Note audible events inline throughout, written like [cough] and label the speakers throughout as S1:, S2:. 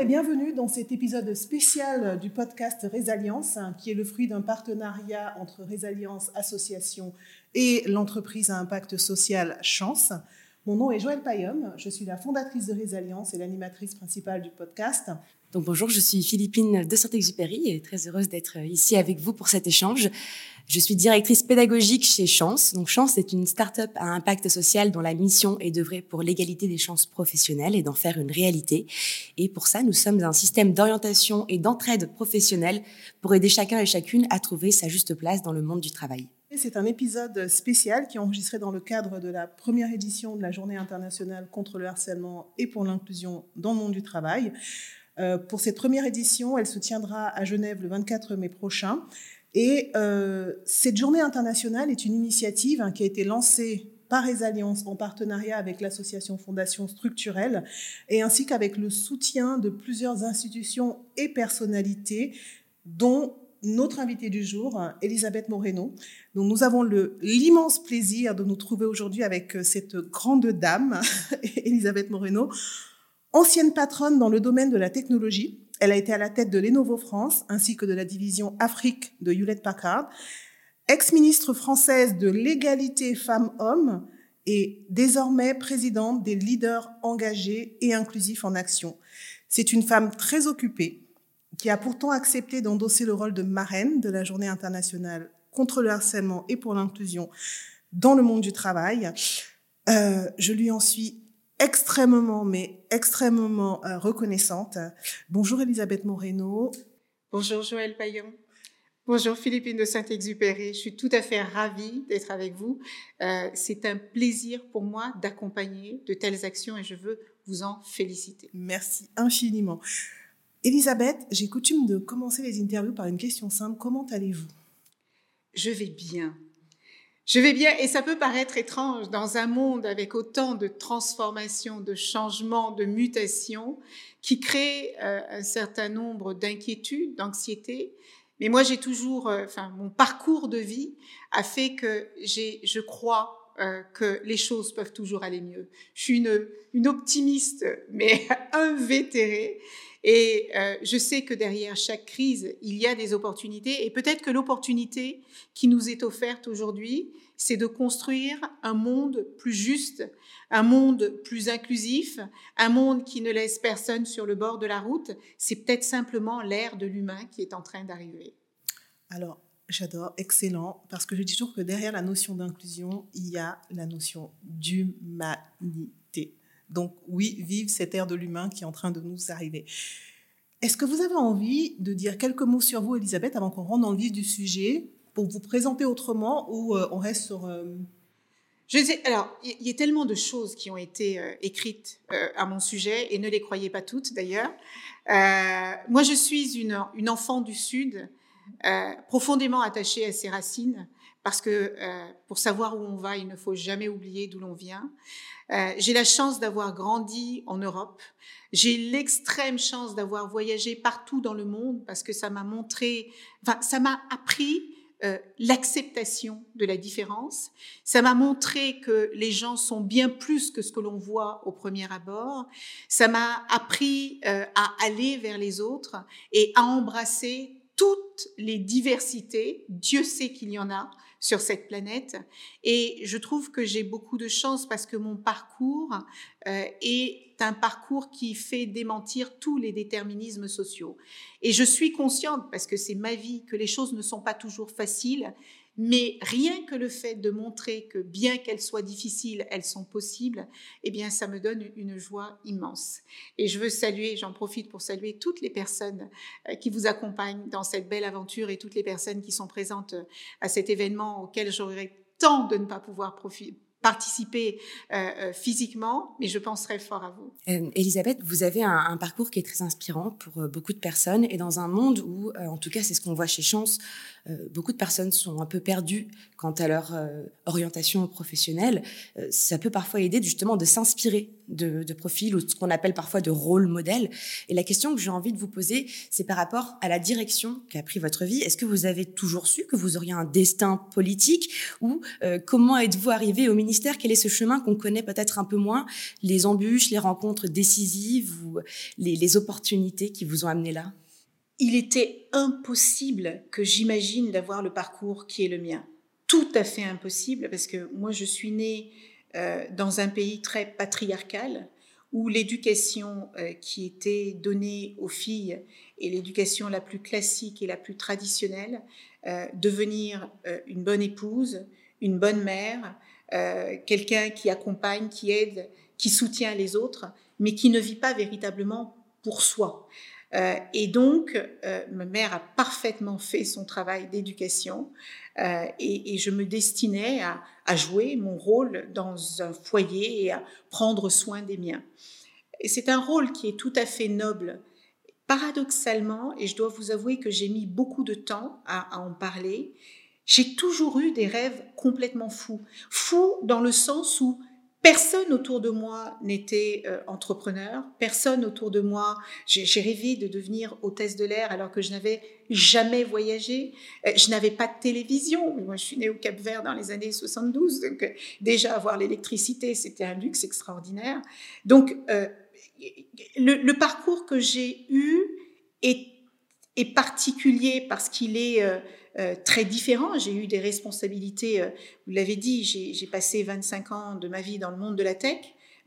S1: Et bienvenue dans cet épisode spécial du podcast Résalience, hein, qui est le fruit d'un partenariat entre Résalience Association et l'entreprise à impact social Chance. Mon nom est Joëlle Payom, je suis la fondatrice de Résalience et l'animatrice principale du podcast.
S2: Donc bonjour, je suis Philippine de Saint-Exupéry et très heureuse d'être ici avec vous pour cet échange. Je suis directrice pédagogique chez Chance. Donc Chance est une start-up à impact social dont la mission est d'œuvrer pour l'égalité des chances professionnelles et d'en faire une réalité. Et pour ça, nous sommes un système d'orientation et d'entraide professionnelle pour aider chacun et chacune à trouver sa juste place dans le monde du travail.
S1: C'est un épisode spécial qui est enregistré dans le cadre de la première édition de la Journée internationale contre le harcèlement et pour l'inclusion dans le monde du travail. Euh, pour cette première édition, elle se tiendra à Genève le 24 mai prochain. Et euh, cette journée internationale est une initiative hein, qui a été lancée par Alliances en partenariat avec l'association Fondation Structurelle et ainsi qu'avec le soutien de plusieurs institutions et personnalités, dont notre invitée du jour, Elisabeth Moreno. Donc, nous avons l'immense plaisir de nous trouver aujourd'hui avec euh, cette grande dame, [laughs] Elisabeth Moreno, ancienne patronne dans le domaine de la technologie elle a été à la tête de Lenovo France ainsi que de la division Afrique de Hewlett Packard, ex-ministre française de l'égalité femmes-hommes et désormais présidente des leaders engagés et inclusifs en action. C'est une femme très occupée qui a pourtant accepté d'endosser le rôle de marraine de la journée internationale contre le harcèlement et pour l'inclusion dans le monde du travail. Euh, je lui en suis extrêmement, mais extrêmement euh, reconnaissante. Bonjour Elisabeth Moreno.
S3: Bonjour Joël Payon. Bonjour Philippine de Saint-Exupéry. Je suis tout à fait ravie d'être avec vous. Euh, c'est un plaisir pour moi d'accompagner de telles actions et je veux vous en féliciter.
S1: Merci infiniment. Elisabeth, j'ai coutume de commencer les interviews par une question simple. Comment allez-vous?
S3: Je vais bien. Je vais bien, et ça peut paraître étrange dans un monde avec autant de transformations, de changements, de mutations, qui crée euh, un certain nombre d'inquiétudes, d'anxiétés. Mais moi, j'ai toujours, euh, enfin, mon parcours de vie a fait que j'ai, je crois euh, que les choses peuvent toujours aller mieux. Je suis une, une optimiste, mais [laughs] invétérée. Et euh, je sais que derrière chaque crise, il y a des opportunités. Et peut-être que l'opportunité qui nous est offerte aujourd'hui, c'est de construire un monde plus juste, un monde plus inclusif, un monde qui ne laisse personne sur le bord de la route. C'est peut-être simplement l'ère de l'humain qui est en train d'arriver.
S1: Alors, j'adore, excellent, parce que je dis toujours que derrière la notion d'inclusion, il y a la notion d'humanité. Donc oui, vive cette ère de l'humain qui est en train de nous arriver. Est-ce que vous avez envie de dire quelques mots sur vous, Elisabeth, avant qu'on rentre dans le vif du sujet, pour vous présenter autrement ou euh, on reste sur... Euh,
S3: alors, il y, a tellement de choses qui ont été euh, écrites à mon sujet, et ne les croyez pas toutes d'ailleurs. moi, je suis une enfant du Sud, profondément attachée à ses racines, parce que pour savoir où on va, il ne faut jamais oublier d'où l'on vient. Euh, j'ai la chance d'avoir grandi en Europe. J'ai l'extrême chance d'avoir voyagé partout dans le monde parce que ça m'a montré, enfin, ça m'a appris euh, l'acceptation de la différence. Ça m'a montré que les gens sont bien plus que ce que l'on voit au premier abord. Ça m'a appris euh, à aller vers les autres et à embrasser toutes les diversités. Dieu sait qu'il y en a sur cette planète. Et je trouve que j'ai beaucoup de chance parce que mon parcours euh, est un parcours qui fait démentir tous les déterminismes sociaux. Et je suis consciente, parce que c'est ma vie, que les choses ne sont pas toujours faciles, mais rien que le fait de montrer que bien qu'elles soient difficiles, elles sont possibles, eh bien, ça me donne une joie immense. Et je veux saluer, j'en profite pour saluer toutes les personnes euh, qui vous accompagnent dans cette belle aventure et toutes les personnes qui sont présentes euh, à cet événement auquel j'aurais tant de ne pas pouvoir profiter participer euh, euh, physiquement, mais je penserai fort à vous.
S2: Euh, Elisabeth, vous avez un, parcours qui est très inspirant pour beaucoup de personnes et dans un monde où, en tout cas, c'est ce qu'on voit chez Chance, beaucoup de personnes sont un peu perdues quant à leur orientation professionnelle. ça peut parfois aider justement de s'inspirer de, profils ou ce qu'on appelle parfois de rôle modèle. Et la question que j'ai envie de vous poser, c'est par rapport à la direction qu'a pris votre vie. Est-ce que vous avez toujours su que vous auriez un destin politique ou comment êtes-vous arrivé au ministère? Quel est ce chemin qu'on connaît peut-être un peu moins, les embûches, les rencontres décisives ou les, les opportunités qui vous ont amené là?
S3: Il était impossible que j'imagine d'avoir le parcours qui est le mien. Tout à fait impossible parce que moi je suis née euh, dans un pays très patriarcal où l'éducation euh, qui était donnée aux filles est l'éducation la plus classique et la plus traditionnelle, euh, devenir une bonne épouse, une bonne mère, quelqu'un qui accompagne, qui aide, qui soutient les autres, mais qui ne vit pas véritablement pour soi. Euh, et donc, euh, ma mère a parfaitement fait son travail d'éducation euh, et, je me destinais à, à, jouer mon rôle dans un foyer et à prendre soin des miens. Et c'est un rôle qui est tout à fait noble. Paradoxalement, et je dois vous avouer que j'ai mis beaucoup de temps à, à en parler, j'ai toujours eu des rêves complètement fous. Fous dans le sens où Personne autour de moi n'était euh, entrepreneur, personne autour de moi. J'ai rêvé de devenir hôtesse de l'air alors que je n'avais jamais voyagé. Euh, je n'avais pas de télévision. Moi, je suis née au Cap Vert dans les années 72, donc euh, déjà avoir l'électricité, c'était un luxe extraordinaire. Donc, le, parcours que j'ai eu est particulier parce qu'il est euh, très différent. J'ai eu des responsabilités, euh, vous l'avez dit, j'ai passé 25 ans de ma vie dans le monde de la tech,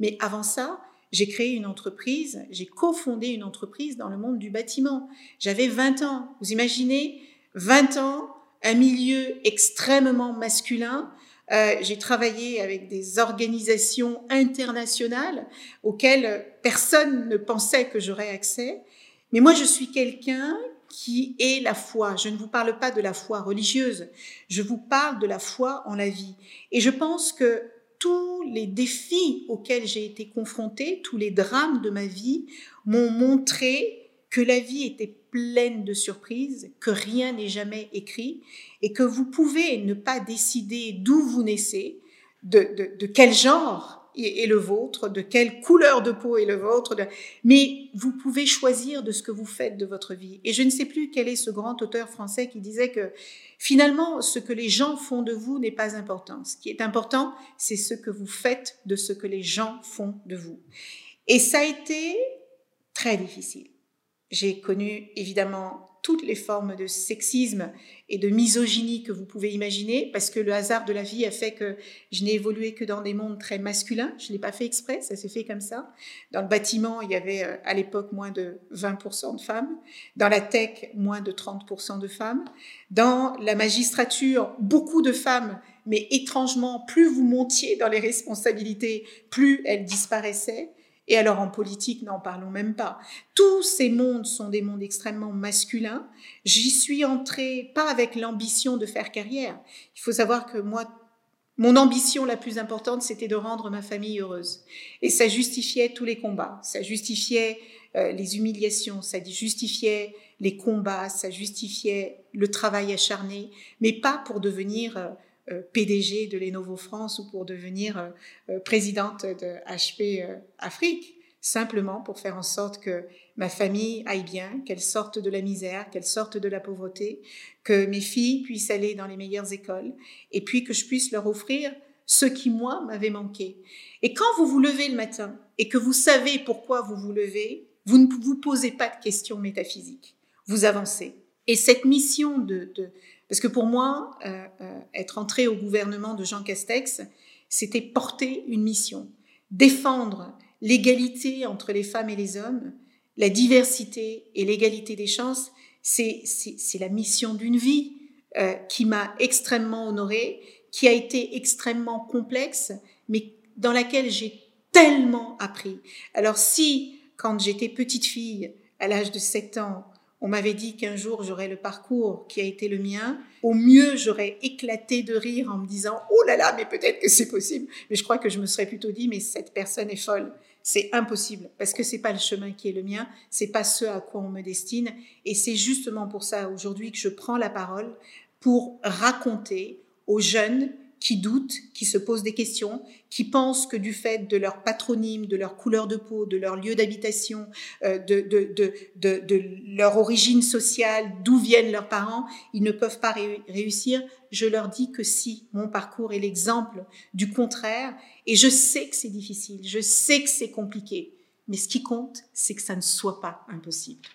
S3: mais avant ça, j'ai créé une entreprise, j'ai cofondé une entreprise dans le monde du bâtiment. J'avais 20 ans. Vous imaginez 20 ans, un milieu extrêmement masculin. Euh, j'ai travaillé avec des organisations internationales auxquelles personne ne pensait que j'aurais accès. Mais moi, je suis quelqu'un qui est la foi. Je ne vous parle pas de la foi religieuse, je vous parle de la foi en la vie. Et je pense que tous les défis auxquels j'ai été confrontée, tous les drames de ma vie m'ont montré que la vie était pleine de surprises, que rien n'est jamais écrit et que vous pouvez ne pas décider d'où vous naissez, de, de, de quel genre est le vôtre, de quelle couleur de peau est le vôtre, mais vous pouvez choisir de ce que vous faites de votre vie. Et je ne sais plus quel est ce grand auteur français qui disait que finalement, ce que les gens font de vous n'est pas important. Ce qui est important, c'est ce que vous faites de ce que les gens font de vous. Et ça a été très difficile. J'ai connu évidemment toutes les formes de sexisme et de misogynie que vous pouvez imaginer, parce que le hasard de la vie a fait que je n'ai évolué que dans des mondes très masculins. Je ne l'ai pas fait exprès, ça s'est fait comme ça. Dans le bâtiment, il y avait euh, à l'époque moins de 20% de femmes. Dans la tech, moins de 30% de femmes. Dans la magistrature, beaucoup de femmes, mais étrangement, plus vous montiez dans les responsabilités, plus elles disparaissaient. Et alors en politique, n'en parlons même pas. Tous ces mondes sont des mondes extrêmement masculins. J'y suis entrée pas avec l'ambition de faire carrière. Il faut savoir que moi, mon ambition la plus importante, c'était de rendre ma famille heureuse. Et ça justifiait tous les combats, ça justifiait euh, les humiliations, ça justifiait les combats, ça justifiait le travail acharné, mais pas pour devenir... Euh, PDG de Lenovo France ou pour devenir euh, euh, présidente de HP Afrique, simplement pour faire en sorte que ma famille aille bien, qu'elle sorte de la misère, qu'elle sorte de la pauvreté, que mes filles puissent aller dans les meilleures écoles, et puis que je puisse leur offrir ce qui, moi, m'avait manqué. Et quand vous vous levez le matin et que vous savez pourquoi vous vous levez, vous ne vous posez pas de questions métaphysiques, vous avancez. Et cette mission de, de parce que pour moi, euh, euh, être entré au gouvernement de Jean Castex, c'était porter une mission, défendre l'égalité entre les femmes et les hommes, la diversité et l'égalité des chances. C'est la mission d'une vie euh, qui m'a extrêmement honorée, qui a été extrêmement complexe, mais dans laquelle j'ai tellement appris. Alors si, quand j'étais petite fille, à l'âge de 7 ans, on m'avait dit qu'un jour j'aurais le parcours qui a été le mien. Au mieux, j'aurais éclaté de rire en me disant Oh là là, mais peut-être que c'est possible. Mais je crois que je me serais plutôt dit Mais cette personne est folle. C'est impossible parce que c'est pas le chemin qui est le mien, c'est pas ce à quoi on me destine. Et c'est justement pour ça aujourd'hui que je prends la parole pour raconter aux jeunes qui doutent, qui se posent des questions, qui pensent que du fait de leur patronyme, de leur couleur de peau, de leur lieu d'habitation, euh, de, de, de, de, leur origine sociale, d'où viennent leurs parents, ils ne peuvent pas réussir. Je leur dis que si, mon parcours est l'exemple du contraire, et je sais que c'est difficile, je sais que c'est compliqué, mais ce qui compte, c'est que ça ne soit pas impossible.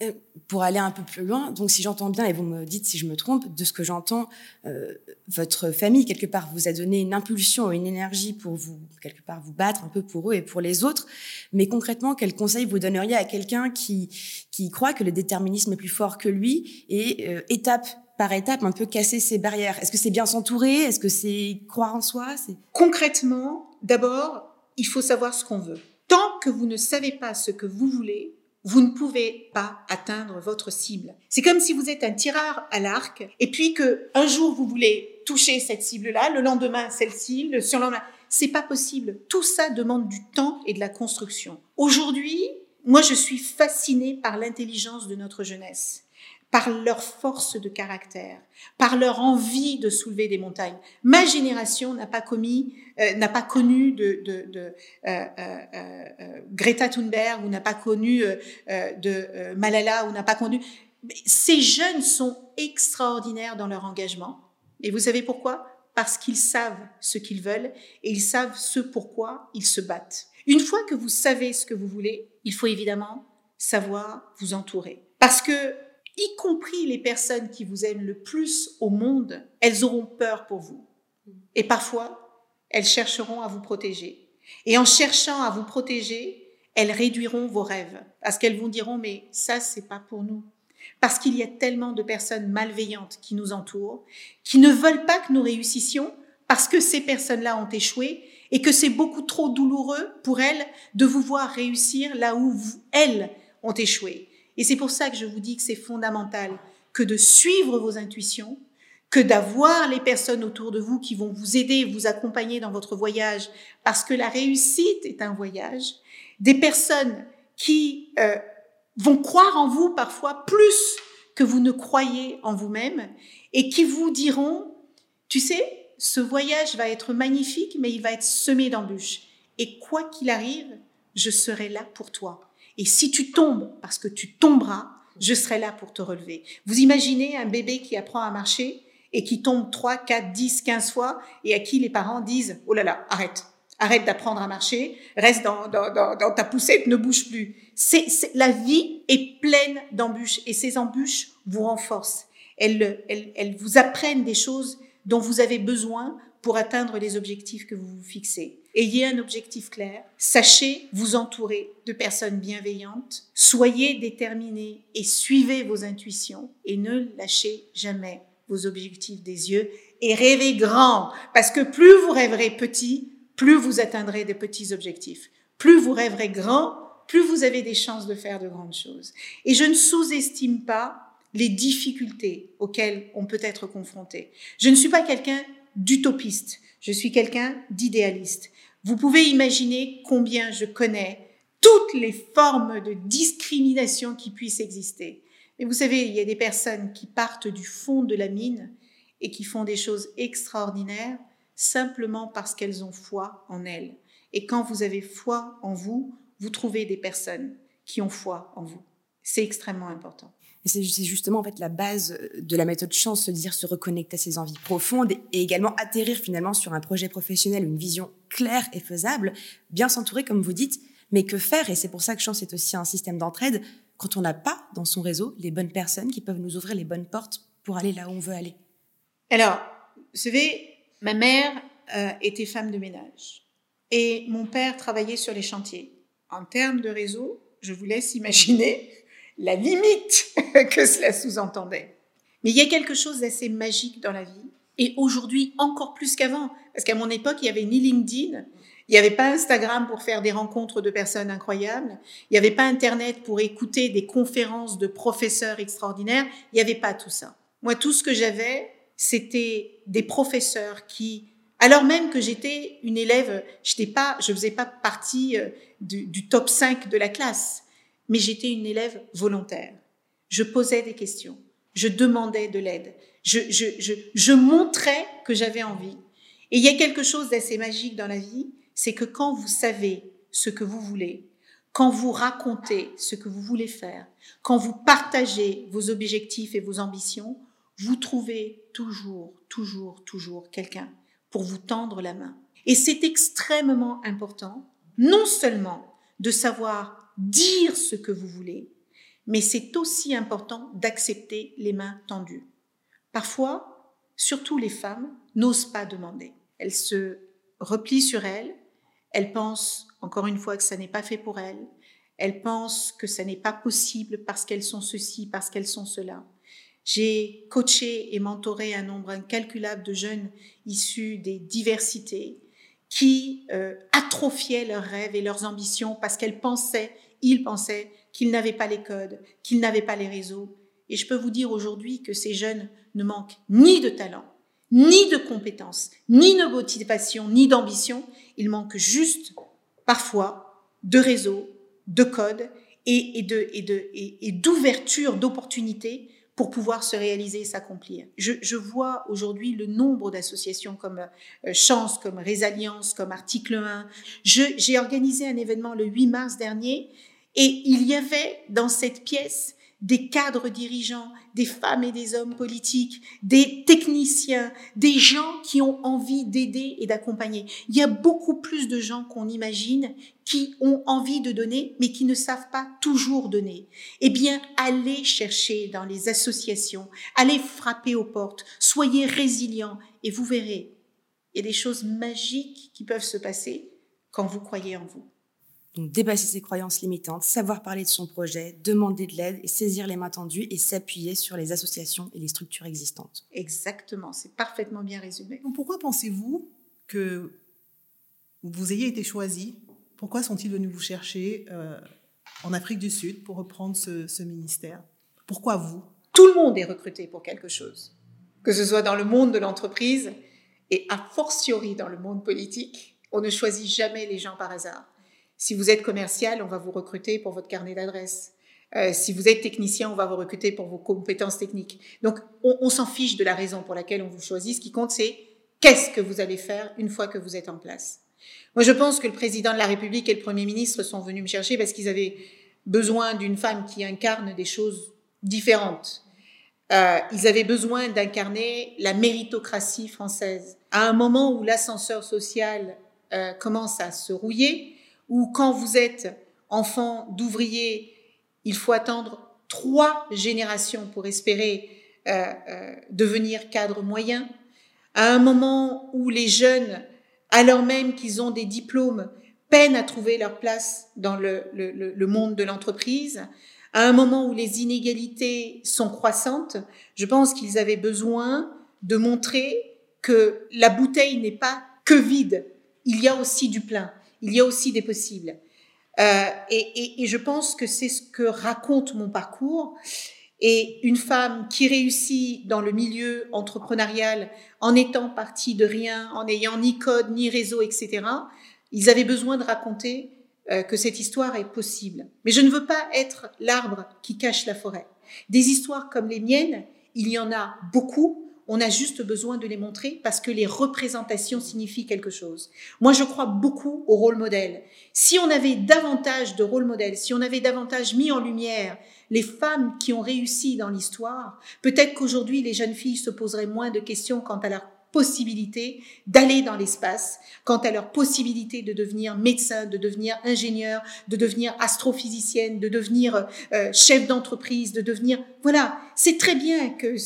S2: Euh, pour aller un peu plus loin, donc si j'entends bien, et vous me dites si je me trompe, de ce que j'entends, euh, votre famille, quelque part, vous a donné une impulsion, une énergie pour vous, quelque part, vous battre un peu pour eux et pour les autres. Mais concrètement, quel conseil vous donneriez à quelqu'un qui, qui croit que le déterminisme est plus fort que lui et euh, étape par étape, un peu casser ses barrières? Est-ce que c'est bien s'entourer? Est-ce que c'est croire en soi?
S3: Concrètement, d'abord, il faut savoir ce qu'on veut. Tant que vous ne savez pas ce que vous voulez, vous ne pouvez pas atteindre votre cible. C'est comme si vous êtes un tireur à l'arc et puis que un jour vous voulez toucher cette cible-là, le lendemain celle-ci, le surlendemain. C'est pas possible. Tout ça demande du temps et de la construction. Aujourd'hui, moi je suis fascinée par l'intelligence de notre jeunesse par leur force de caractère, par leur envie de soulever des montagnes. Ma génération n'a pas commis, euh, n'a pas connu de, de, de euh, euh, Greta Thunberg ou n'a pas connu de Malala ou n'a pas connu. Ces jeunes sont extraordinaires dans leur engagement. Et vous savez pourquoi? Parce qu'ils savent ce qu'ils veulent et ils savent ce pourquoi ils se battent. Une fois que vous savez ce que vous voulez, il faut évidemment savoir vous entourer. Parce que y compris les personnes qui vous aiment le plus au monde, elles auront peur pour vous. Et parfois, elles chercheront à vous protéger. Et en cherchant à vous protéger, elles réduiront vos rêves. Parce qu'elles vous diront, mais ça, c'est pas pour nous. Parce qu'il y a tellement de personnes malveillantes qui nous entourent, qui ne veulent pas que nous réussissions parce que ces personnes-là ont échoué et que c'est beaucoup trop douloureux pour elles de vous voir réussir là où elles ont échoué. Et c'est pour ça que je vous dis que c'est fondamental que de suivre vos intuitions, que d'avoir les personnes autour de vous qui vont vous aider, vous accompagner dans votre voyage, parce que la réussite est un voyage, des personnes qui euh, vont croire en vous parfois plus que vous ne croyez en vous-même, et qui vous diront, tu sais, ce voyage va être magnifique, mais il va être semé d'embûches. Et quoi qu'il arrive, je serai là pour toi. Et si tu tombes, parce que tu tomberas, je serai là pour te relever. Vous imaginez un bébé qui apprend à marcher et qui tombe 3, 4, 10, 15 fois et à qui les parents disent, oh là là, arrête, arrête d'apprendre à marcher, reste dans, ta poussette, ne bouge plus. C'est, la vie est pleine d'embûches et ces embûches vous renforcent. Elles vous apprennent des choses dont vous avez besoin pour atteindre les objectifs que vous vous fixez. Ayez un objectif clair, sachez vous entourer de personnes bienveillantes, soyez déterminés et suivez vos intuitions et ne lâchez jamais vos objectifs des yeux et rêvez grand parce que plus vous rêverez petit, plus vous atteindrez des petits objectifs. Plus vous rêverez grand, plus vous avez des chances de faire de grandes choses. Et je ne sous-estime pas les difficultés auxquelles on peut être confronté. Je ne suis pas quelqu'un d'utopiste, je suis quelqu'un d'idéaliste. Vous pouvez imaginer combien je connais toutes les formes de discrimination qui puissent exister. Mais vous savez, il y a des personnes qui partent du fond de la mine et qui font des choses extraordinaires simplement parce qu'elles ont foi en elles. Et quand vous avez foi en vous, vous trouvez des personnes qui ont foi en vous. C'est extrêmement important.
S2: C'est justement en fait la base de la méthode chance, se dire se reconnecter à ses envies profondes et également atterrir finalement sur un projet professionnel, une vision claire et faisable, bien s'entourer comme vous dites, mais que faire? Et c'est pour ça que chance est aussi un système d'entraide quand on n'a pas dans son réseau les bonnes personnes qui peuvent nous ouvrir les bonnes portes pour aller là où on veut aller.
S3: Alors, vous savez, ma mère euh, était femme de ménage et mon père travaillait sur les chantiers. En termes de réseau, je vous laisse imaginer la limite [laughs] que cela sous-entendait. Mais il y a quelque chose d'assez magique dans la vie, et aujourd'hui encore plus qu'avant, parce qu'à mon époque, il n'y avait ni LinkedIn, il n'y avait pas Instagram pour faire des rencontres de personnes incroyables, il n'y avait pas Internet pour écouter des conférences de professeurs extraordinaires, il n'y avait pas tout ça. Moi, tout ce que j'avais, c'était des professeurs qui, alors même que j'étais une élève, je ne faisais pas partie euh, du, du top 5 de la classe, mais j'étais une élève volontaire. Je posais des questions, je demandais de l'aide, je, montrais que j'avais envie. Et il y a quelque chose d'assez magique dans la vie, c'est que quand vous savez ce que vous voulez, quand vous racontez ce que vous voulez faire, quand vous partagez vos objectifs et vos ambitions, vous trouvez toujours, toujours, toujours quelqu'un pour vous tendre la main. Et c'est extrêmement important, non seulement de savoir dire ce que vous voulez, mais c'est aussi important d'accepter les mains tendues. Parfois, surtout les femmes, n'osent pas demander. Elles se replient sur elles, elles pensent encore une fois que ça n'est pas fait pour elles, elles pensent que ça n'est pas possible parce qu'elles sont ceci, parce qu'elles sont cela. J'ai coaché et mentoré un nombre incalculable de jeunes issus des diversités qui euh, atrophiaient leurs rêves et leurs ambitions parce qu'elles pensaient, ils pensaient qu'ils n'avaient pas les codes, qu'ils n'avaient pas les réseaux. Et je peux vous dire aujourd'hui que ces jeunes ne manquent ni de talent, ni de compétences, ni de motivation, ni d'ambition. Ils manquent juste, parfois, de réseaux, de codes et, d'ouverture d'opportunités pour pouvoir se réaliser et s'accomplir. Je, vois aujourd'hui le nombre d'associations comme euh, Chance, comme Résalliance, comme Article 1. J'ai organisé un événement le 8 mars dernier et il y avait dans cette pièce des cadres dirigeants, des femmes et des hommes politiques, des techniciens, des gens qui ont envie d'aider et d'accompagner. Il y a beaucoup plus de gens qu'on imagine qui ont envie de donner, mais qui ne savent pas toujours donner. Eh bien, allez chercher dans les associations, allez frapper aux portes, soyez résilients et vous verrez, il y a des choses magiques qui peuvent se passer quand vous croyez en vous.
S2: Donc dépasser ses croyances limitantes, savoir parler de son projet, demander de l'aide et saisir les mains tendues et s'appuyer sur les associations et les structures existantes.
S3: Exactement, c'est parfaitement bien résumé.
S1: pourquoi pensez-vous que vous ayez été choisi? Pourquoi sont-ils venus vous chercher euh, en Afrique du Sud pour reprendre ce, ministère? Pourquoi vous?
S3: Tout le monde est recruté pour quelque chose, que ce soit dans le monde de l'entreprise et a fortiori dans le monde politique. On ne choisit jamais les gens par hasard. Si vous êtes commercial, on va vous recruter pour votre carnet d'adresse. Euh, si vous êtes technicien, on va vous recruter pour vos compétences techniques. Donc, on, s'en fiche de la raison pour laquelle on vous choisit. Ce qui compte, c'est qu'est-ce que vous allez faire une fois que vous êtes en place. Moi, je pense que le président de la République et le Premier ministre sont venus me chercher parce qu'ils avaient besoin d'une femme qui incarne des choses différentes. Euh, ils avaient besoin d'incarner la méritocratie française. À un moment où l'ascenseur social euh, commence à se rouiller, ou quand vous êtes enfant d'ouvrier, il faut attendre trois générations pour espérer euh, euh, devenir cadre moyen, à un moment où les jeunes, alors même qu'ils ont des diplômes, peinent à trouver leur place dans le, monde de l'entreprise, à un moment où les inégalités sont croissantes, je pense qu'ils avaient besoin de montrer que la bouteille n'est pas que vide, il y a aussi du plein il y a aussi des possibles. Euh, et, je pense que c'est ce que raconte mon parcours. Et une femme qui réussit dans le milieu entrepreneurial en étant partie de rien, en n'ayant ni code, ni réseau, etc., ils avaient besoin de raconter euh, que cette histoire est possible. Mais je ne veux pas être l'arbre qui cache la forêt. Des histoires comme les miennes, il y en a beaucoup, on a juste besoin de les montrer parce que les représentations signifient quelque chose. Moi, je crois beaucoup au rôle modèle. Si on avait davantage de rôle modèle, si on avait davantage mis en lumière les femmes qui ont réussi dans l'histoire, peut-être qu'aujourd'hui, les jeunes filles se poseraient moins de questions quant à leur possibilité d'aller dans l'espace, quant à leur possibilité de devenir médecin, de devenir ingénieur, de devenir astrophysicienne, de devenir euh, chef d'entreprise, de devenir voilà, c'est très bien que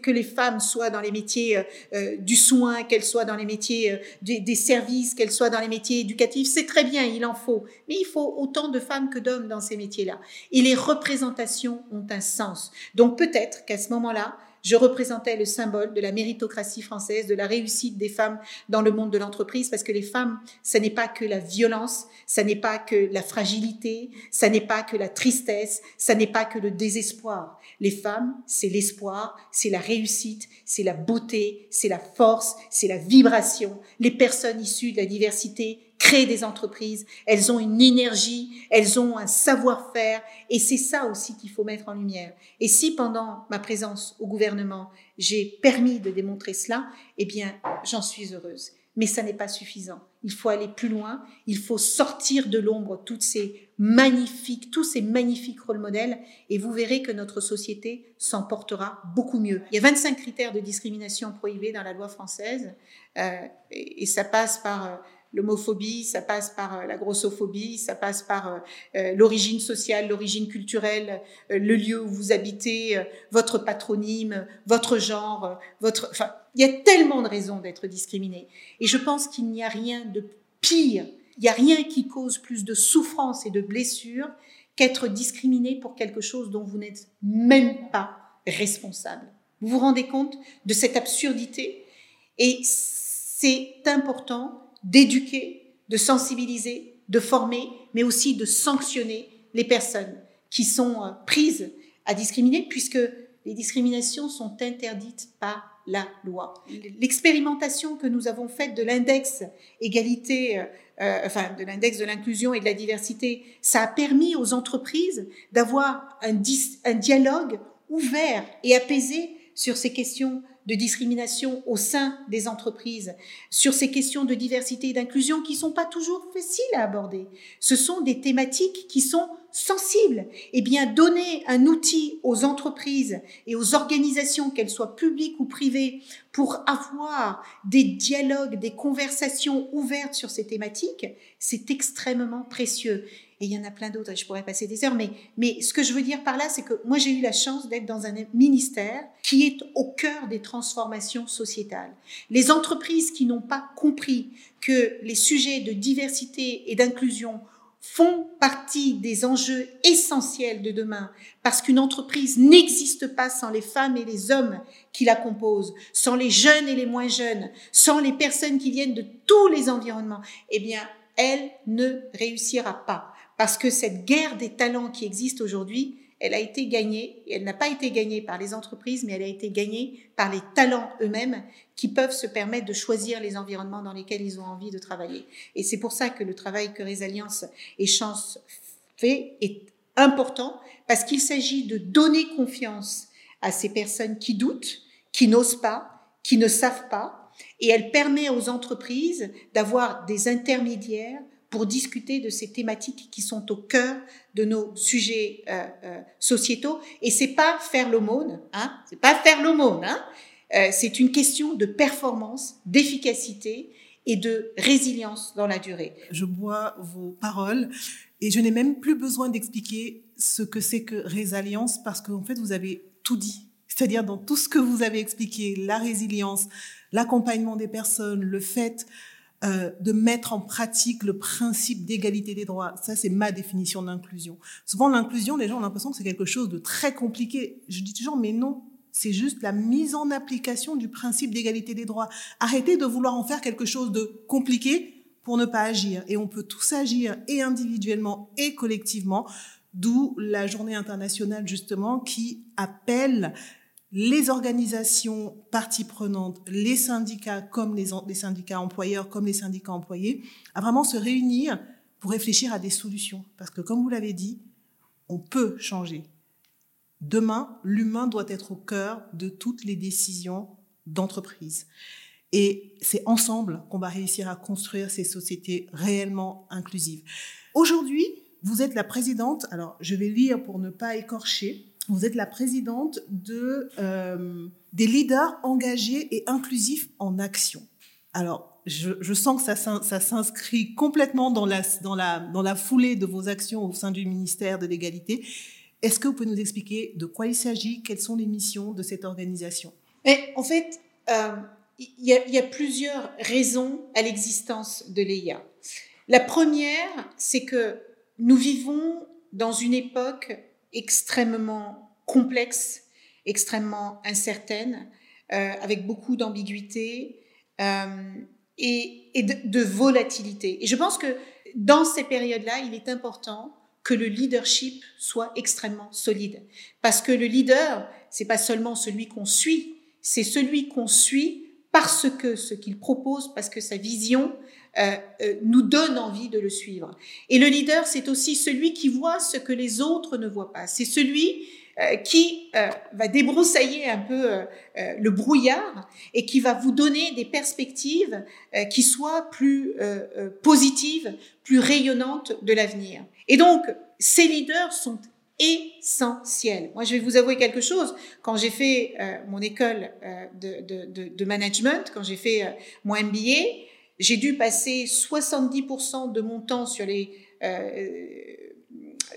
S3: que les femmes soient dans les métiers euh, euh, du soin, qu'elles soient dans les métiers des, des, services, qu'elles soient dans les métiers éducatifs, c'est très bien, il en faut, mais il faut autant de femmes que d'hommes dans ces métiers-là. Et les représentations ont un sens. Donc peut-être qu'à ce moment-là, je représentais le symbole de la méritocratie française, de la réussite des femmes dans le monde de l'entreprise, parce que les femmes, ça n'est pas que la violence, ça n'est pas que la fragilité, ça n'est pas que la tristesse, ça n'est pas que le désespoir. Les femmes, c'est l'espoir, c'est la réussite, c'est la beauté, c'est la force, c'est la vibration. Les personnes issues de la diversité créent des entreprises, elles ont une énergie, elles ont un savoir-faire, et c'est ça aussi qu'il faut mettre en lumière. Et si pendant ma présence au gouvernement, j'ai permis de démontrer cela, eh bien, j'en suis heureuse. mais ça n'est pas suffisant. Il faut aller plus loin, il faut sortir de l'ombre toutes ces magnifiques, tous ces magnifiques rôles modèles, et vous verrez que notre société s'en portera beaucoup mieux. Il y a 25 critères de discrimination prohibés dans la loi française, euh, et, ça passe par euh, l'homophobie, ça passe par euh, la grossophobie, ça passe par euh, euh, l'origine sociale, l'origine culturelle, le lieu où vous habitez, votre patronyme, votre genre, votre. Enfin, il y a tellement de raisons d'être discriminé. Et je pense qu'il n'y a rien de pire, il n'y a rien qui cause plus de souffrance et de blessures qu'être discriminé pour quelque chose dont vous n'êtes même pas responsable. Vous vous rendez compte de cette absurdité? Et c'est important d'éduquer, de sensibiliser, de former, mais aussi de sanctionner les personnes qui sont euh, prises à discriminer, puisque les discriminations sont interdites par la loi. L'expérimentation que nous avons faite de l'index égalité, euh, euh, enfin de l'index de l'inclusion et de la diversité, ça a permis aux entreprises d'avoir un, un dialogue ouvert et apaisé sur ces questions de discrimination au sein des entreprises, sur ces questions de diversité et d'inclusion qui sont pas toujours faciles à aborder. Ce sont des thématiques qui sont sensibles. Eh bien, donner un outil aux entreprises et aux organisations, qu'elles soient publiques ou privées, pour avoir des dialogues, des conversations ouvertes sur ces thématiques, c'est extrêmement précieux. Et il y en a plein d'autres, je pourrais passer des heures, mais, mais ce que je veux dire par là, c'est que moi j'ai eu la chance d'être dans un ministère qui est au cœur des transformations sociétales. Les entreprises qui n'ont pas compris que les sujets de diversité et d'inclusion font partie des enjeux essentiels de demain, parce qu'une entreprise n'existe pas sans les femmes et les hommes qui la composent, sans les jeunes et les moins jeunes, sans les personnes qui viennent de tous les environnements, eh bien, elle ne réussira pas. Parce que cette guerre des talents qui existe aujourd'hui, elle a été gagnée, et elle n'a pas été gagnée par les entreprises, mais elle a été gagnée par les talents eux-mêmes qui peuvent se permettre de choisir les environnements dans lesquels ils ont envie de travailler. Et c'est pour ça que le travail que Résalliance et Chance fait est important, parce qu'il s'agit de donner confiance à ces personnes qui doutent, qui n'osent pas, qui ne savent pas, et elle permet aux entreprises d'avoir des intermédiaires pour discuter de ces thématiques qui sont au cœur de nos sujets euh, euh, sociétaux. Et c'est pas faire l'aumône, hein, c'est pas faire l'aumône, hein, euh, c'est une question de performance, d'efficacité et de résilience dans la durée.
S1: Je bois vos paroles et je n'ai même plus besoin d'expliquer ce que c'est que résilience parce qu'en fait vous avez tout dit. C'est-à-dire dans tout ce que vous avez expliqué, la résilience, l'accompagnement des personnes, le fait euh, de mettre en pratique le principe d'égalité des droits. Ça, c'est ma définition d'inclusion. Souvent, l'inclusion, les gens ont l'impression que c'est quelque chose de très compliqué. Je dis toujours, mais non, c'est juste la mise en application du principe d'égalité des droits. Arrêtez de vouloir en faire quelque chose de compliqué pour ne pas agir. Et on peut tous agir, et individuellement et collectivement, d'où la journée internationale, justement, qui appelle les organisations parties prenantes, les syndicats comme les, syndicats employeurs comme les syndicats employés, à vraiment se réunir pour réfléchir à des solutions. Parce que comme vous l'avez dit, on peut changer. Demain, l'humain doit être au cœur de toutes les décisions d'entreprise. Et c'est ensemble qu'on va réussir à construire ces sociétés réellement inclusives. Aujourd'hui, vous êtes la présidente, alors je vais lire pour ne pas écorcher, vous êtes la présidente de, euh, des leaders engagés et inclusifs en action. Alors, je, sens que ça, s'inscrit complètement dans la, foulée de vos actions au sein du ministère de l'égalité. Est-ce que vous pouvez nous expliquer de quoi il s'agit, quelles sont les missions de cette organisation?
S3: En fait, euh, il y, y, a plusieurs raisons à l'existence de l'EIA. La première, c'est que nous vivons dans une époque extrêmement complexe, extrêmement incertaine, euh, avec beaucoup d'ambiguïté euh, et, de, volatilité. Et je pense que dans ces périodes-là, il est important que le leadership soit extrêmement solide. Parce que le leader, c'est pas seulement celui qu'on suit, c'est celui qu'on suit parce que ce qu'il propose, parce que sa vision, euh, euh, nous donne envie de le suivre. Et le leader, c'est aussi celui qui voit ce que les autres ne voient pas. C'est celui euh, qui va débroussailler un peu le brouillard et qui va vous donner des perspectives qui soient plus positives, plus rayonnantes de l'avenir. Et donc, ces leaders sont essentiels. Moi, je vais vous avouer quelque chose. Quand j'ai fait mon école de, de, de, management, quand j'ai fait mon MBA, j'ai dû passer 70% de mon temps sur les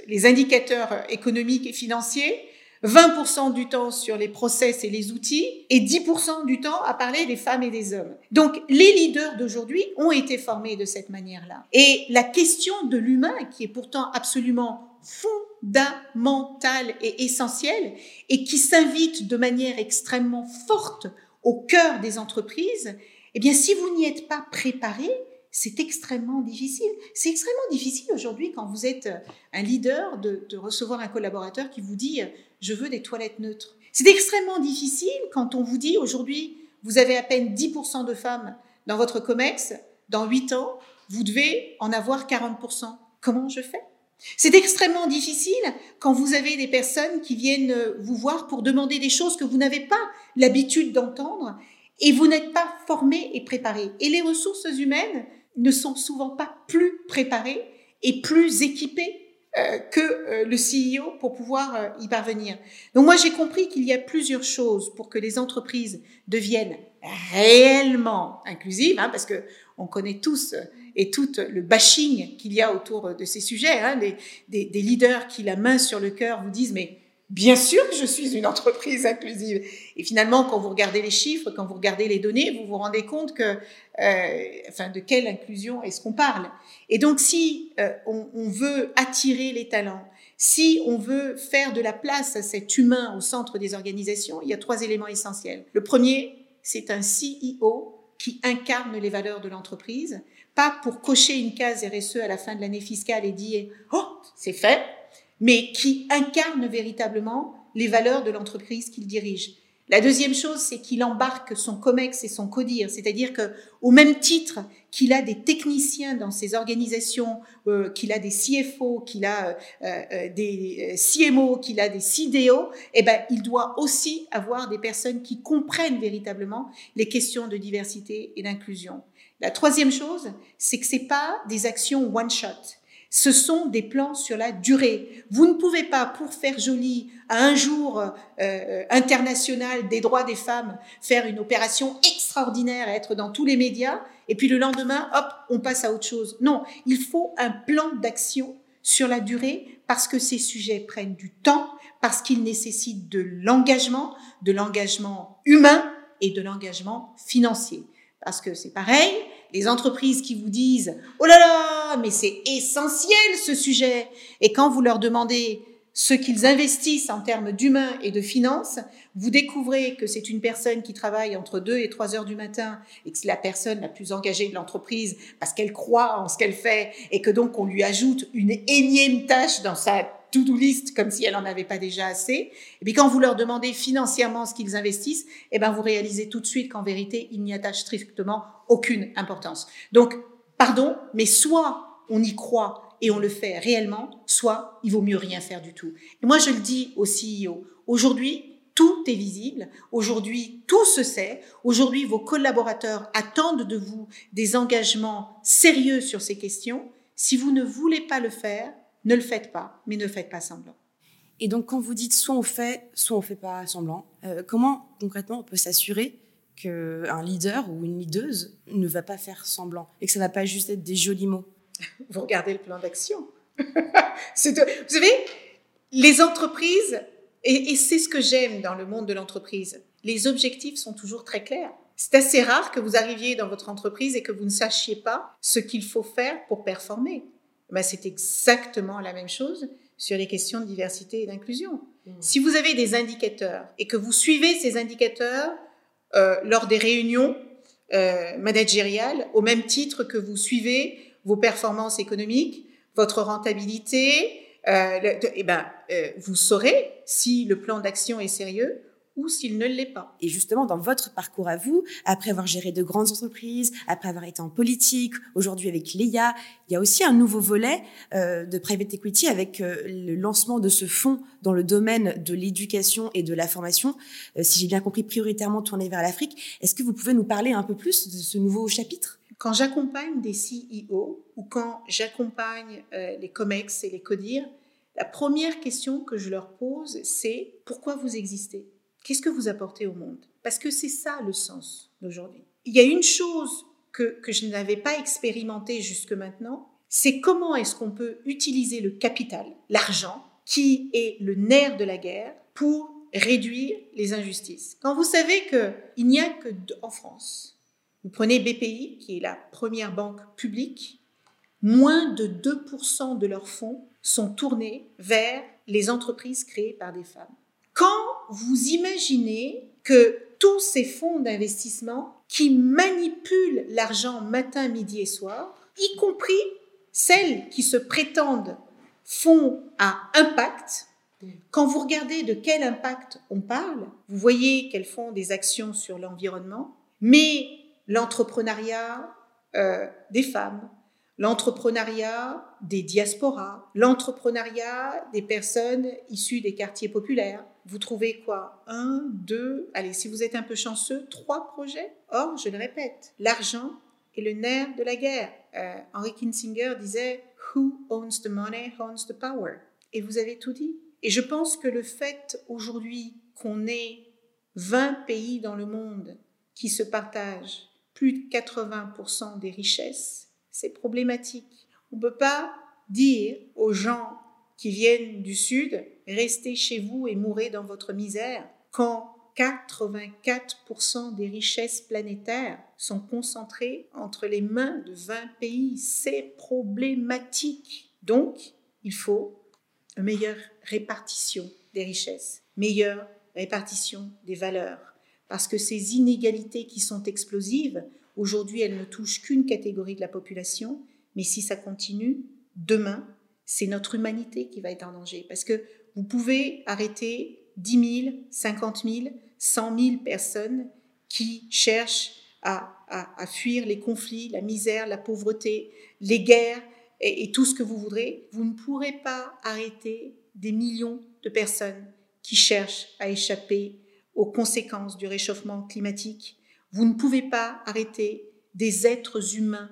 S3: les indicateurs économiques et financiers, 20% du temps sur les process et les outils et 10% du temps à parler des femmes et des hommes. Donc les leaders d'aujourd'hui ont été formés de cette manière-là. Et la question de l'humain, qui est pourtant absolument fondamentale et essentielle, et qui s'invite de manière extrêmement forte au cœur des entreprises, eh bien si vous n'y êtes pas préparé, c'est extrêmement difficile. C'est extrêmement difficile aujourd'hui quand vous êtes un leader de, recevoir un collaborateur qui vous dit je veux des toilettes neutres. C'est extrêmement difficile quand on vous dit aujourd'hui vous avez à peine 10% de femmes dans votre COMEX, dans 8 ans, vous devez en avoir 40%. Comment je fais? C'est extrêmement difficile quand vous avez des personnes qui viennent vous voir pour demander des choses que vous n'avez pas l'habitude d'entendre et vous n'êtes pas formé et préparé. Et les ressources humaines ne sont souvent pas plus préparés et plus équipés euh, que euh, le CEO pour pouvoir euh, y parvenir. Donc moi j'ai compris qu'il y a plusieurs choses pour que les entreprises deviennent réellement inclusives, hein, parce que on connaît tous et tout le bashing qu'il y a autour de ces sujets. Hein, des, des, des leaders qui la main sur le cœur vous disent mais Bien sûr que je suis une entreprise inclusive. Et finalement, quand vous regardez les chiffres, quand vous regardez les données, vous vous rendez compte que, euh, enfin, de quelle inclusion est-ce qu'on parle. Et donc, si euh, on, on, veut attirer les talents, si on veut faire de la place à cet humain au centre des organisations, il y a trois éléments essentiels. Le premier, c'est un CEO qui incarne les valeurs de l'entreprise, pas pour cocher une case RSE à la fin de l'année fiscale et dire oh c'est fait, mais qui incarne véritablement les valeurs de l'entreprise qu'il dirige. La deuxième chose, c'est qu'il embarque son COMEX et son CODIR, c'est-à-dire que, au même titre qu'il a des techniciens dans ses organisations, euh, qu'il a des CFO, qu'il a euh, euh, des CMO, qu'il a des CDO, eh ben, il doit aussi avoir des personnes qui comprennent véritablement les questions de diversité et d'inclusion. La troisième chose, c'est que c'est pas des actions one shot ce sont des plans sur la durée. Vous ne pouvez pas, pour faire joli, à un jour euh, international des droits des femmes, faire une opération extraordinaire, être dans tous les médias, et puis le lendemain, hop, on passe à autre chose. Non, il faut un plan d'action sur la durée parce que ces sujets prennent du temps, parce qu'ils nécessitent de l'engagement, de l'engagement humain et de l'engagement financier. Parce que c'est pareil, les entreprises qui vous disent Oh là là, mais c'est essentiel ce sujet. Et quand vous leur demandez ce qu'ils investissent en termes d'humains et de finances, vous découvrez que c'est une personne qui travaille entre 2 et 3 heures du matin et que c'est la personne la plus engagée de l'entreprise parce qu'elle croit en ce qu'elle fait et que donc on lui ajoute une énième tâche dans sa to-do comme si elle en avait pas déjà assez. Et puis quand vous leur demandez financièrement ce qu'ils investissent, eh ben vous réalisez tout de suite qu'en vérité, ils n'y attachent strictement aucune importance. Donc, pardon, mais soit on y croit et on le fait réellement, soit il vaut mieux rien faire du tout. Et moi, je le dis au CEO, aujourd'hui, tout est visible. Aujourd'hui, tout se sait. Aujourd'hui, vos collaborateurs attendent de vous des engagements sérieux sur ces questions. Si vous ne voulez pas le faire, ne le faites pas, mais ne faites pas semblant.
S2: Et donc, quand vous dites soit on fait, soit on fait pas semblant, euh, comment concrètement on peut s'assurer qu'un leader ou une leaduse ne va pas faire semblant et que ça ne va pas juste être des jolis mots? [laughs]
S3: Vous regardez le plan d'action. [laughs] vous savez, les entreprises, et, et c'est ce que j'aime dans le monde de l'entreprise, les objectifs sont toujours très clairs. C'est assez rare que vous arriviez dans votre entreprise et que vous ne sachiez pas ce qu'il faut faire pour performer ben, c'est exactement la même chose sur les questions de diversité et d'inclusion. Mmh. Si vous avez des indicateurs et que vous suivez ces indicateurs euh, lors des réunions euh, managériales, au même titre que vous suivez vos performances économiques, votre rentabilité, euh, eh ben, vous saurez si le plan d'action est sérieux ou s'il ne l'est pas.
S2: Et justement, dans votre parcours à vous, après avoir géré de grandes entreprises, après avoir été en politique, aujourd'hui avec l'EIA, il y a aussi un nouveau volet euh, de private equity avec euh, le lancement de ce fonds dans le domaine de l'éducation et de la formation, euh, si j'ai bien compris, prioritairement tourné vers l'Afrique. Est-ce que vous pouvez nous parler un peu plus de ce nouveau chapitre?
S3: Quand j'accompagne des CEO ou quand j'accompagne les COMEX et les CODIR, la première question que je leur pose, c'est pourquoi vous existez? Qu'est-ce que vous apportez au monde? Parce que c'est ça le sens d'aujourd'hui. Il y a une chose que, que je n'avais pas expérimentée jusque maintenant, c'est comment est-ce qu'on peut utiliser le capital, l'argent, qui est le nerf de la guerre, pour réduire les injustices. Quand vous savez qu'il n'y a que en France, vous prenez BPI, qui est la première banque publique, moins de 2% de leurs fonds sont tournés vers les entreprises créées par des femmes. Quand vous imaginez que tous ces fonds d'investissement qui manipulent l'argent matin, midi et soir, y compris celles qui se prétendent fonds à impact, quand vous regardez de quel impact on parle, vous voyez qu'elles font des actions sur l'environnement, mais l'entrepreneuriat euh, des femmes, l'entrepreneuriat des diasporas, l'entrepreneuriat des personnes issues des quartiers populaires. Vous trouvez quoi? Un, deux, allez, si vous êtes un peu chanceux, trois projets? Or, je le répète, l'argent est le nerf de la guerre. Euh, Henry Kinsinger disait Who owns the money owns the power? Et vous avez tout dit. Et je pense que le fait aujourd'hui qu'on ait 20 pays dans le monde qui se partagent plus de 80% des richesses, c'est problématique. On ne peut pas dire aux gens qui viennent du Sud, restez chez vous et mourrez dans votre misère, quand 84% des richesses planétaires sont concentrées entre les mains de 20 pays. C'est problématique. Donc, il faut une meilleure répartition des richesses, meilleure répartition des valeurs, parce que ces inégalités qui sont explosives Aujourd'hui, elle ne touche qu'une catégorie de la population, mais si ça continue, demain, c'est notre humanité qui va être en danger. Parce que vous pouvez arrêter 10 000, 50 000, 100 000 personnes qui cherchent à, fuir les conflits, la misère, la pauvreté, les guerres et, tout ce que vous voudrez. Vous ne pourrez pas arrêter des millions de personnes qui cherchent à échapper aux conséquences du réchauffement climatique, vous ne pouvez pas arrêter des êtres humains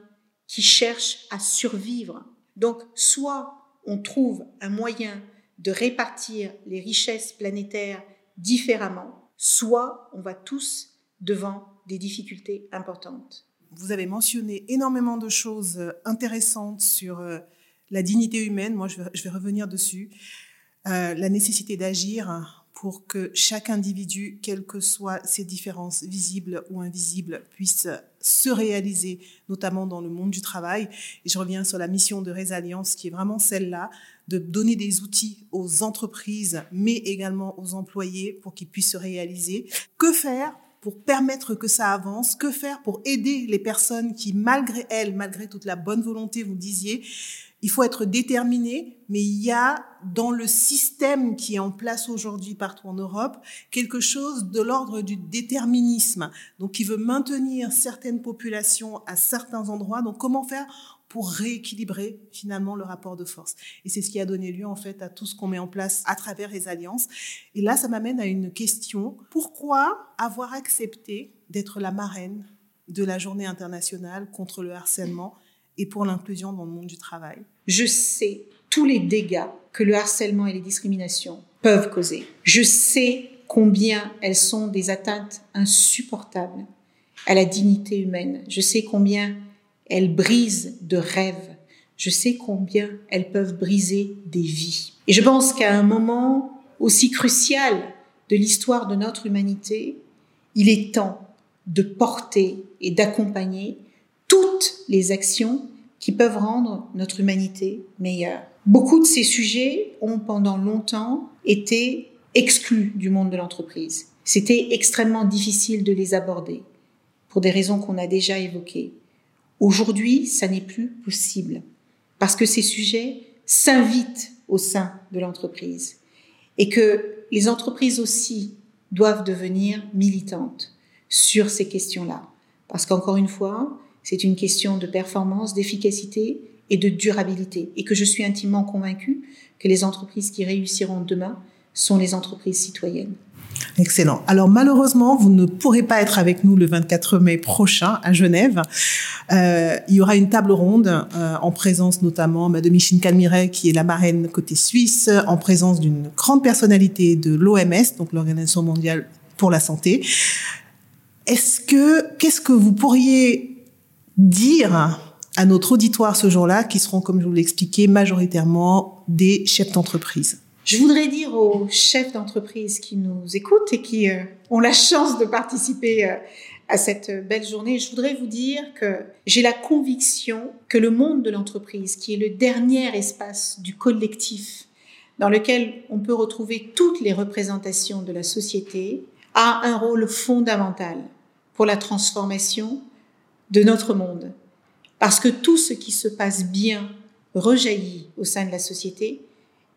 S3: qui cherchent à survivre. Donc, soit on trouve un moyen de répartir les richesses planétaires différemment, soit on va tous devant des difficultés importantes.
S1: Vous avez mentionné énormément de choses intéressantes sur euh, la dignité humaine. Moi, je vais, revenir dessus. Euh, la nécessité d'agir pour que chaque individu, quelles que soient ses différences visibles ou invisibles, puisse se réaliser, notamment dans le monde du travail. Je reviens sur la mission de Résalliance, qui est vraiment celle-là, de donner des outils aux entreprises, mais également aux employés pour qu'ils puissent se réaliser. Que faire pour permettre que ça avance? Que faire pour aider les personnes qui, malgré elles, malgré toute la bonne volonté, vous disiez, il faut être déterminé, mais il y a dans le système qui est en place aujourd'hui partout en Europe quelque chose de l'ordre du déterminisme, donc qui veut maintenir certaines populations à certains endroits. Donc comment faire pour rééquilibrer finalement le rapport de force? Et c'est ce qui a donné lieu en fait à tout ce qu'on met en place à travers les alliances. Et là, ça m'amène à une question. Pourquoi avoir accepté d'être la marraine de la journée internationale contre le harcèlement? Et pour l'inclusion dans le monde du travail
S3: Je sais tous les dégâts que le harcèlement et les discriminations peuvent causer. Je sais combien elles sont des atteintes insupportables à la dignité humaine. Je sais combien elles brisent de rêves. Je sais combien elles peuvent briser des vies. Et je pense qu'à un moment aussi crucial de l'histoire de notre humanité, il est temps de porter et d'accompagner toutes les actions qui peuvent rendre notre humanité meilleure. Beaucoup de ces sujets ont pendant longtemps été exclus du monde de l'entreprise. C'était extrêmement difficile de les aborder pour des raisons qu'on a déjà évoquées. Aujourd'hui, ça n'est plus possible parce que ces sujets s'invitent au sein de l'entreprise et que les entreprises aussi doivent devenir militantes sur ces questions-là. Parce qu'encore une fois, c'est une question de performance, d'efficacité et de durabilité. Et que je suis intimement convaincue que les entreprises qui réussiront demain sont les entreprises citoyennes.
S1: Excellent. Alors malheureusement, vous ne pourrez pas être avec nous le 24 mai prochain à Genève. Euh, il y aura une table ronde euh, en présence notamment de Micheline Calmiret, qui est la marraine côté suisse, en présence d'une grande personnalité de l'OMS, donc l'Organisation mondiale pour la santé. Est-ce que qu'est-ce que vous pourriez dire à notre auditoire ce jour-là, qui seront, comme je vous l'ai expliqué, majoritairement des chefs d'entreprise.
S3: Je voudrais dire aux chefs d'entreprise qui nous écoutent et qui euh, ont la chance de participer euh, à cette belle journée, je voudrais vous dire que j'ai la conviction que le monde de l'entreprise, qui est le dernier espace du collectif, dans lequel on peut retrouver toutes les représentations de la société, a un rôle fondamental pour la transformation de notre monde. Parce que tout ce qui se passe bien rejaillit au sein de la société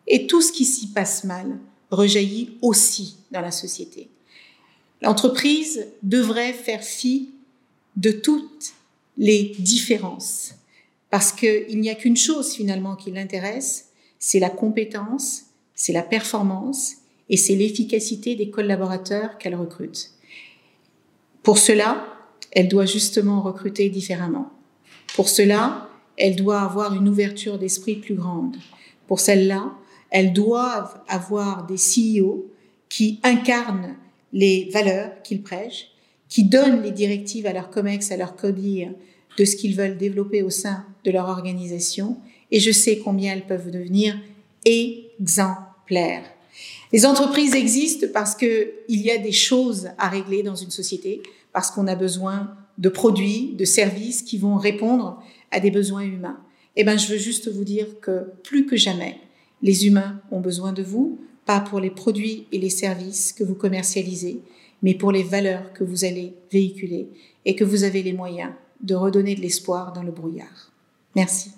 S3: et tout ce qui s'y passe mal rejaillit aussi dans la société. L'entreprise devrait faire fi de toutes les différences parce qu'il n'y a qu'une chose finalement qui l'intéresse, c'est la compétence, c'est la performance et c'est l'efficacité des collaborateurs qu'elle recrute. Pour cela, elle doit justement recruter différemment. Pour cela, elle doit avoir une ouverture d'esprit plus grande. Pour celle-là, elles doivent avoir des CEO qui incarnent les valeurs qu'ils prêchent, qui donnent les directives à leur COMEX, à leur CODIR de ce qu'ils veulent développer au sein de leur organisation. Et je sais combien elles peuvent devenir exemplaires. Les entreprises existent parce qu'il y a des choses à régler dans une société, parce qu'on a besoin de produits, de services qui vont répondre à des besoins humains. Eh ben, je veux juste vous dire que plus que jamais, les humains ont besoin de vous, pas pour les produits et les services que vous commercialisez, mais pour les valeurs que vous allez véhiculer et que vous avez les moyens de redonner de l'espoir dans le brouillard. Merci.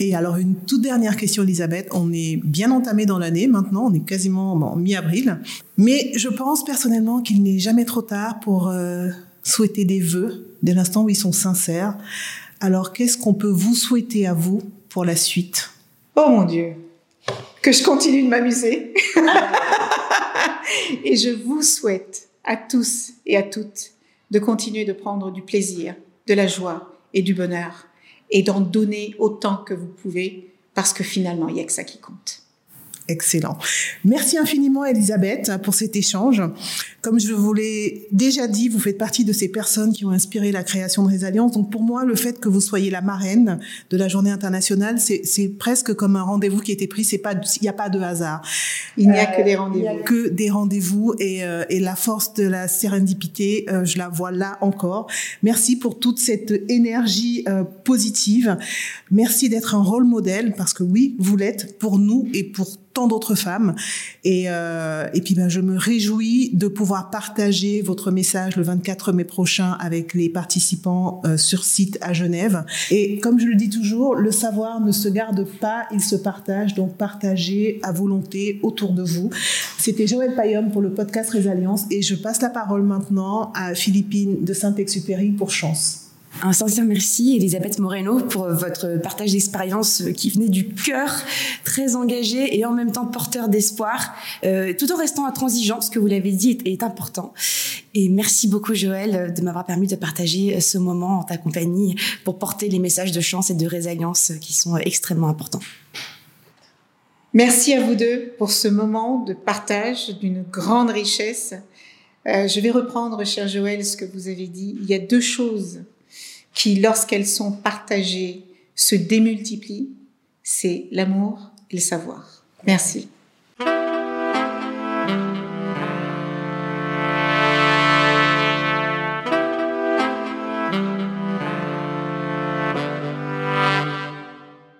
S1: Et alors une toute dernière question, Elisabeth. On est bien entamé dans l'année maintenant, on est quasiment en mi-avril. Mais je pense personnellement qu'il n'est jamais trop tard pour euh, souhaiter des vœux dès l'instant où ils sont sincères. Alors qu'est-ce qu'on peut vous souhaiter à vous pour la suite?
S3: Oh mon Dieu que je continue de m'amuser. [laughs] et je vous souhaite à tous et à toutes de continuer de prendre du plaisir, de la joie et du bonheur et d'en donner autant que vous pouvez parce que finalement, il n'y a que ça qui compte.
S1: Excellent. Merci infiniment, Elisabeth, pour cet échange. Comme je vous l'ai déjà dit, vous faites partie de ces personnes qui ont inspiré la création de Résalliance. Donc, pour moi, le fait que vous soyez la marraine de la journée internationale, c'est presque comme un rendez-vous qui a été pris. C'est pas, il n'y a pas de hasard.
S3: Il n'y a que des rendez-vous.
S1: Il n'y a que des rendez-vous et, euh, et, la force de la sérendipité, euh, je la vois là encore. Merci pour toute cette énergie euh, positive. Merci d'être un rôle modèle parce que oui, vous l'êtes pour nous et pour tant d'autres femmes. Et, euh, et puis ben, je me réjouis de pouvoir partager votre message le 24 mai prochain avec les participants euh, sur site à Genève. Et comme je le dis toujours, le savoir ne se garde pas, il se partage. Donc partagez à volonté autour de vous. C'était Joël Payom pour le podcast Résalliance et je passe la parole maintenant à Philippine de Saint-Exupéry pour Chance.
S2: Un sincère merci, Elisabeth Moreno, pour votre partage d'expérience qui venait du cœur, très engagé et en même temps porteur d'espoir, euh, tout en restant intransigeant, ce que vous l'avez dit est, important. Et merci beaucoup, Joël, de m'avoir permis de partager ce moment en ta compagnie pour porter les messages de chance et de résilience qui sont extrêmement importants.
S3: Merci à vous deux pour ce moment de partage d'une grande richesse. Euh, je vais reprendre, cher Joël, ce que vous avez dit. Il y a deux choses qui, lorsqu'elles sont partagées, se démultiplient, c'est l'amour et le savoir. Merci.